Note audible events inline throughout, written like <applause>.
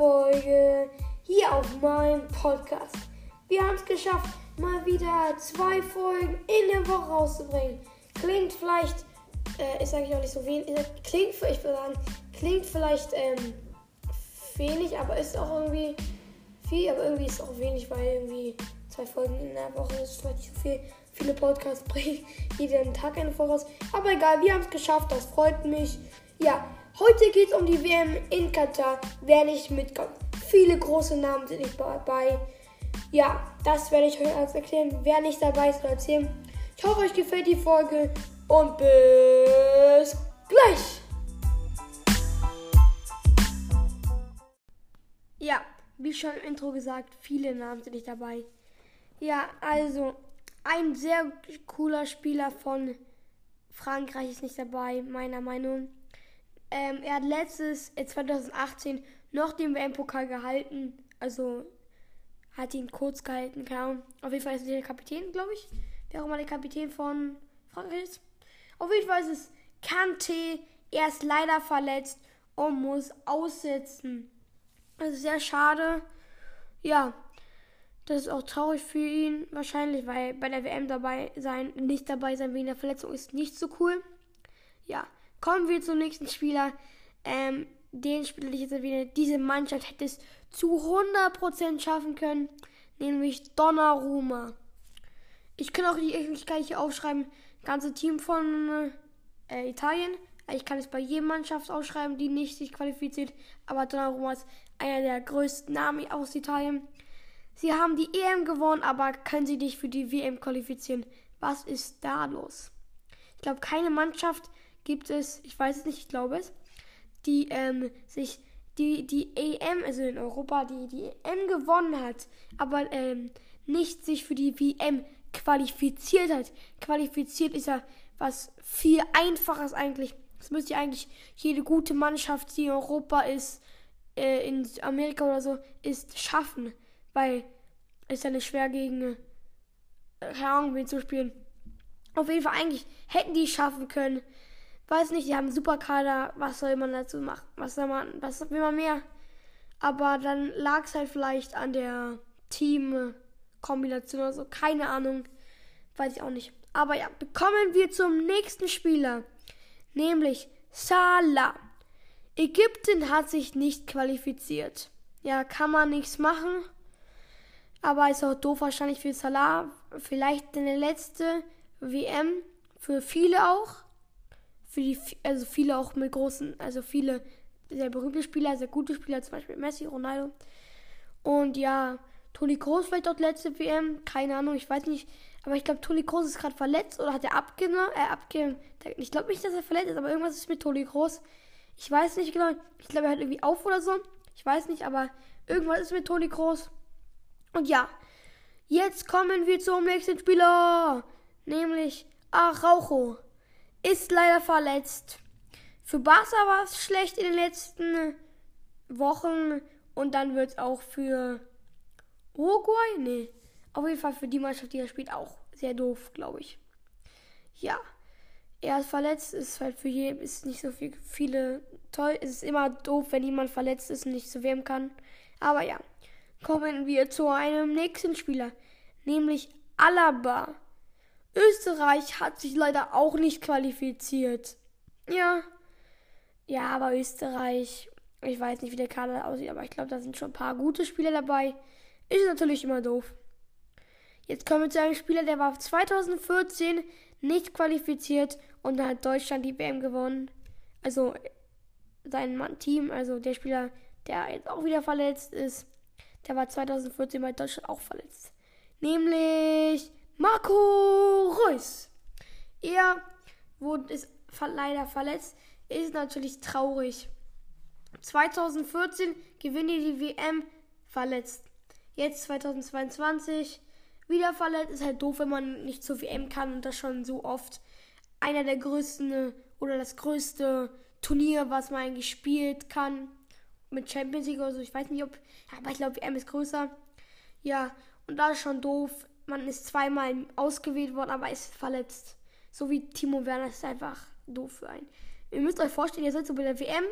Folge hier auf meinem Podcast. Wir haben es geschafft, mal wieder zwei Folgen in der Woche rauszubringen. Klingt vielleicht, äh, ist eigentlich auch nicht so wenig, klingt, ich würde sagen, klingt vielleicht ähm, wenig, aber ist auch irgendwie viel, aber irgendwie ist auch wenig, weil irgendwie zwei Folgen in der Woche ist vielleicht nicht so viel. Viele Podcasts <laughs> bringen jeden Tag eine voraus. Aber egal, wir haben es geschafft, das freut mich. Ja, heute geht es um die WM in Katar. Wer nicht mitkommt. Viele große Namen sind nicht dabei. Ja, das werde ich euch alles erklären. Wer nicht dabei ist, erzählen. Ich hoffe, euch gefällt die Folge und bis gleich. Ja, wie schon im Intro gesagt, viele Namen sind nicht dabei. Ja, also ein sehr cooler Spieler von Frankreich ist nicht dabei, meiner Meinung. Ähm, er hat letztes, äh, 2018, noch den WM-Pokal gehalten. Also hat ihn kurz gehalten, keine Ahnung. Auf jeden Fall ist er der Kapitän, glaube ich. Wer auch mal der Kapitän von Frankreich ist. Auf jeden Fall ist es Kante. Er ist leider verletzt und muss aussetzen. Das ist sehr schade. Ja, das ist auch traurig für ihn wahrscheinlich, weil bei der WM dabei sein, nicht dabei sein wegen der Verletzung ist nicht so cool. Ja, kommen wir zum nächsten Spieler. Ähm, den Spieler, ich jetzt erwähne, diese Mannschaft hätte es zu 100% schaffen können, nämlich Donnarumma. Ich kann auch ich kann hier aufschreiben, ganze Team von äh, Italien. Ich kann es bei jeder Mannschaft aufschreiben, die nicht sich qualifiziert. Aber Donnarumma ist einer der größten Namen aus Italien. Sie haben die EM gewonnen, aber können sie nicht für die WM qualifizieren. Was ist da los? Ich glaube, keine Mannschaft gibt es, ich weiß es nicht, ich glaube es, die ähm, sich die, die EM, also in Europa, die die EM gewonnen hat, aber ähm, nicht sich für die WM qualifiziert hat. Qualifiziert ist ja was viel einfaches eigentlich. Das müsste ja eigentlich jede gute Mannschaft, die in Europa ist, äh, in Amerika oder so, ist schaffen. Weil es ja nicht schwer gegen keine Ahnung, wen zu spielen. Auf jeden Fall eigentlich hätten die es schaffen können. Weiß nicht, die haben super Kader. Was soll man dazu machen? Was soll man, was will man mehr? Aber dann lag es halt vielleicht an der Teamkombination oder so. Keine Ahnung. Weiß ich auch nicht. Aber ja, kommen wir zum nächsten Spieler. Nämlich Salah. Ägypten hat sich nicht qualifiziert. Ja, kann man nichts machen. Aber ist auch doof wahrscheinlich für Salah. Vielleicht eine letzte WM. Für viele auch für die, also viele auch mit großen, also viele sehr berühmte Spieler, sehr gute Spieler, zum Beispiel Messi, Ronaldo. Und ja, Toni Kroos vielleicht dort letzte WM, keine Ahnung, ich weiß nicht. Aber ich glaube, Toni Kroos ist gerade verletzt oder hat er abgenommen, äh, abge Ich glaube nicht, dass er verletzt ist, aber irgendwas ist mit Toni Kroos. Ich weiß nicht genau. Ich glaube, er hat irgendwie auf oder so. Ich weiß nicht, aber irgendwas ist mit Toni Kroos. Und ja, jetzt kommen wir zum nächsten Spieler, nämlich Araujo ist leider verletzt. Für Barca war es schlecht in den letzten Wochen und dann wird es auch für Uruguay, nee, auf jeden Fall für die Mannschaft, die er spielt, auch sehr doof, glaube ich. Ja, er ist verletzt, ist halt für jeden, ist nicht so viel, viele toll. Es ist immer doof, wenn jemand verletzt ist und nicht zu wem kann. Aber ja, kommen wir zu einem nächsten Spieler, nämlich Alaba. Österreich hat sich leider auch nicht qualifiziert. Ja. Ja, aber Österreich, ich weiß nicht, wie der Kader aussieht, aber ich glaube, da sind schon ein paar gute Spieler dabei. Ist natürlich immer doof. Jetzt kommen wir zu einem Spieler, der war 2014 nicht qualifiziert und dann hat Deutschland die WM gewonnen. Also sein Team, also der Spieler, der jetzt auch wieder verletzt ist, der war 2014 bei Deutschland auch verletzt. Nämlich Marco Reus. Er wurde ist leider verletzt. Ist natürlich traurig. 2014 gewinnt er die WM verletzt. Jetzt 2022 wieder verletzt. Ist halt doof, wenn man nicht zur WM kann und das schon so oft. Einer der größten oder das größte Turnier, was man eigentlich spielt kann. Mit Champions League oder so. Ich weiß nicht, ob. Aber ich glaube, WM ist größer. Ja, und das ist schon doof man ist zweimal ausgewählt worden, aber ist verletzt. So wie Timo Werner ist einfach doof für einen. Ihr müsst euch vorstellen, ihr seid so bei der WM,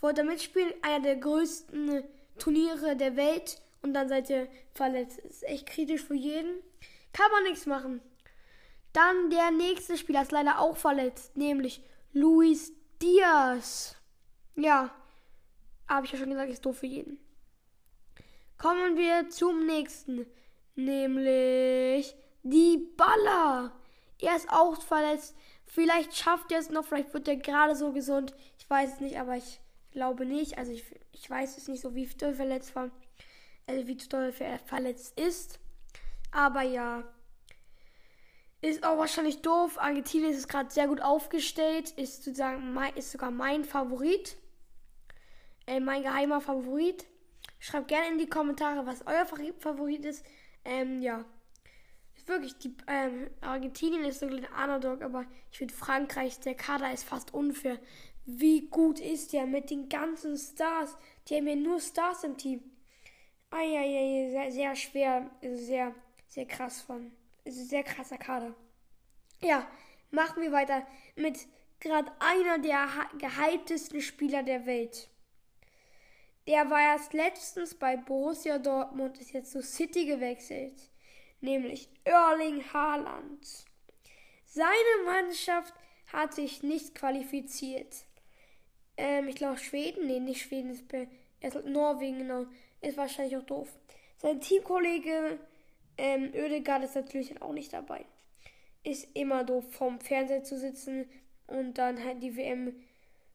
wollt da mitspielen, einer der größten Turniere der Welt und dann seid ihr verletzt. Ist echt kritisch für jeden. Kann man nichts machen. Dann der nächste Spieler ist leider auch verletzt, nämlich Luis Diaz. Ja, habe ich ja schon gesagt, ist doof für jeden. Kommen wir zum nächsten, nämlich die Baller. Er ist auch verletzt. Vielleicht schafft er es noch, vielleicht wird er gerade so gesund. Ich weiß es nicht, aber ich glaube nicht. Also ich, ich weiß es nicht so, wie doll verletzt war. Also wie doll er verletzt ist. Aber ja. Ist auch wahrscheinlich doof. Argentinien ist gerade sehr gut aufgestellt. Ist sozusagen mein, ist sogar mein Favorit. Äh, mein geheimer Favorit. Schreibt gerne in die Kommentare, was euer Favorit ist. Ähm, ja. Ist wirklich, die, ähm, Argentinien ist so ein Underdog, aber ich finde Frankreich, der Kader ist fast unfair. Wie gut ist der mit den ganzen Stars? Die haben ja nur Stars im Team. Eieiei, sehr, sehr schwer, sehr, sehr krass von. Ist sehr krasser Kader. Ja, machen wir weiter mit gerade einer der gehyptesten Spieler der Welt. Der war erst letztens bei Borussia Dortmund, ist jetzt zu City gewechselt, nämlich Erling Haaland. Seine Mannschaft hat sich nicht qualifiziert. Ähm, ich glaube Schweden, nee, nicht Schweden, ist ist Norwegen, genau, ist wahrscheinlich auch doof. Sein Teamkollege ähm, Oedegaard ist natürlich auch nicht dabei. Ist immer doof, vorm Fernseher zu sitzen und dann halt die WM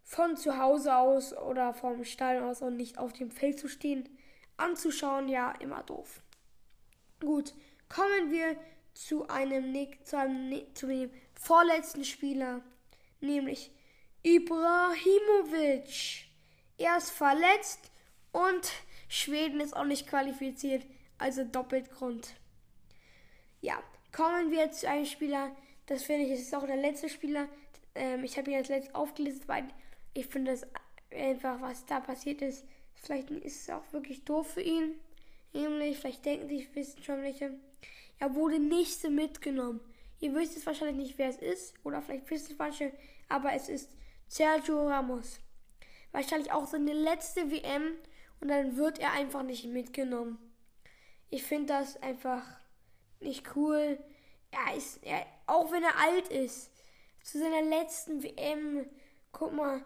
von zu Hause aus oder vom Stall aus und nicht auf dem Feld zu stehen, anzuschauen, ja, immer doof. Gut, kommen wir zu einem, zu einem, zu dem vorletzten Spieler, nämlich Ibrahimovic. Er ist verletzt und Schweden ist auch nicht qualifiziert, also doppelt Grund. Ja, kommen wir zu einem Spieler, das finde ich, ist auch der letzte Spieler. Ähm, ich habe ihn als letztes aufgelistet, weil ich finde das einfach, was da passiert ist, vielleicht ist es auch wirklich doof für ihn. Nämlich, vielleicht denken sich wissen schon welche. Er wurde nicht so mitgenommen. Ihr wisst es wahrscheinlich nicht, wer es ist. Oder vielleicht wisst es manche. Aber es ist Sergio Ramos. Wahrscheinlich auch seine letzte WM. Und dann wird er einfach nicht mitgenommen. Ich finde das einfach nicht cool. Er ist, er, auch wenn er alt ist, zu seiner letzten WM, guck mal,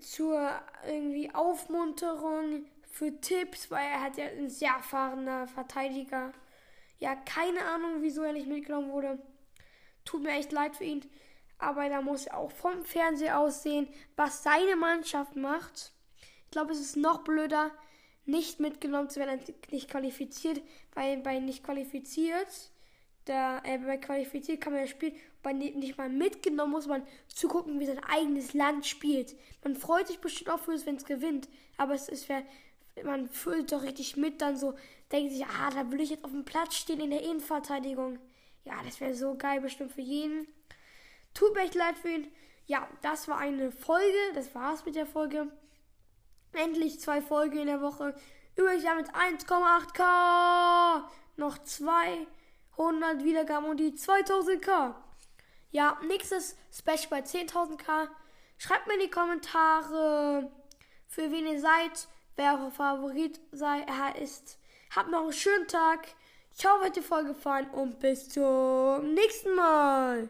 zur irgendwie Aufmunterung für Tipps, weil er hat ja ein sehr erfahrener Verteidiger. Ja, keine Ahnung, wieso er nicht mitgenommen wurde. Tut mir echt leid für ihn. Aber da muss er auch vom Fernseher aussehen, was seine Mannschaft macht. Ich glaube, es ist noch blöder, nicht mitgenommen zu werden, nicht qualifiziert, weil bei nicht qualifiziert da äh, qualifiziert kann man ja spielen, bei nicht mal mitgenommen muss man zugucken, wie sein eigenes Land spielt. Man freut sich bestimmt auch für es, wenn es gewinnt, aber es ist man fühlt doch richtig mit, dann so denkt sich, ah, da will ich jetzt auf dem Platz stehen in der Innenverteidigung. Ja, das wäre so geil bestimmt für jeden. Tut mir echt leid für ihn. Ja, das war eine Folge, das war's mit der Folge. Endlich zwei Folgen in der Woche. Übrigens ja mit 1,8k. Noch zwei 100 Wiedergaben und die 2000k. Ja, nächstes Special bei 10.000k. Schreibt mir in die Kommentare, für wen ihr seid, wer euer Favorit sei, er ist. Habt noch einen schönen Tag. Ich hoffe, euch hat die Folge gefallen und bis zum nächsten Mal.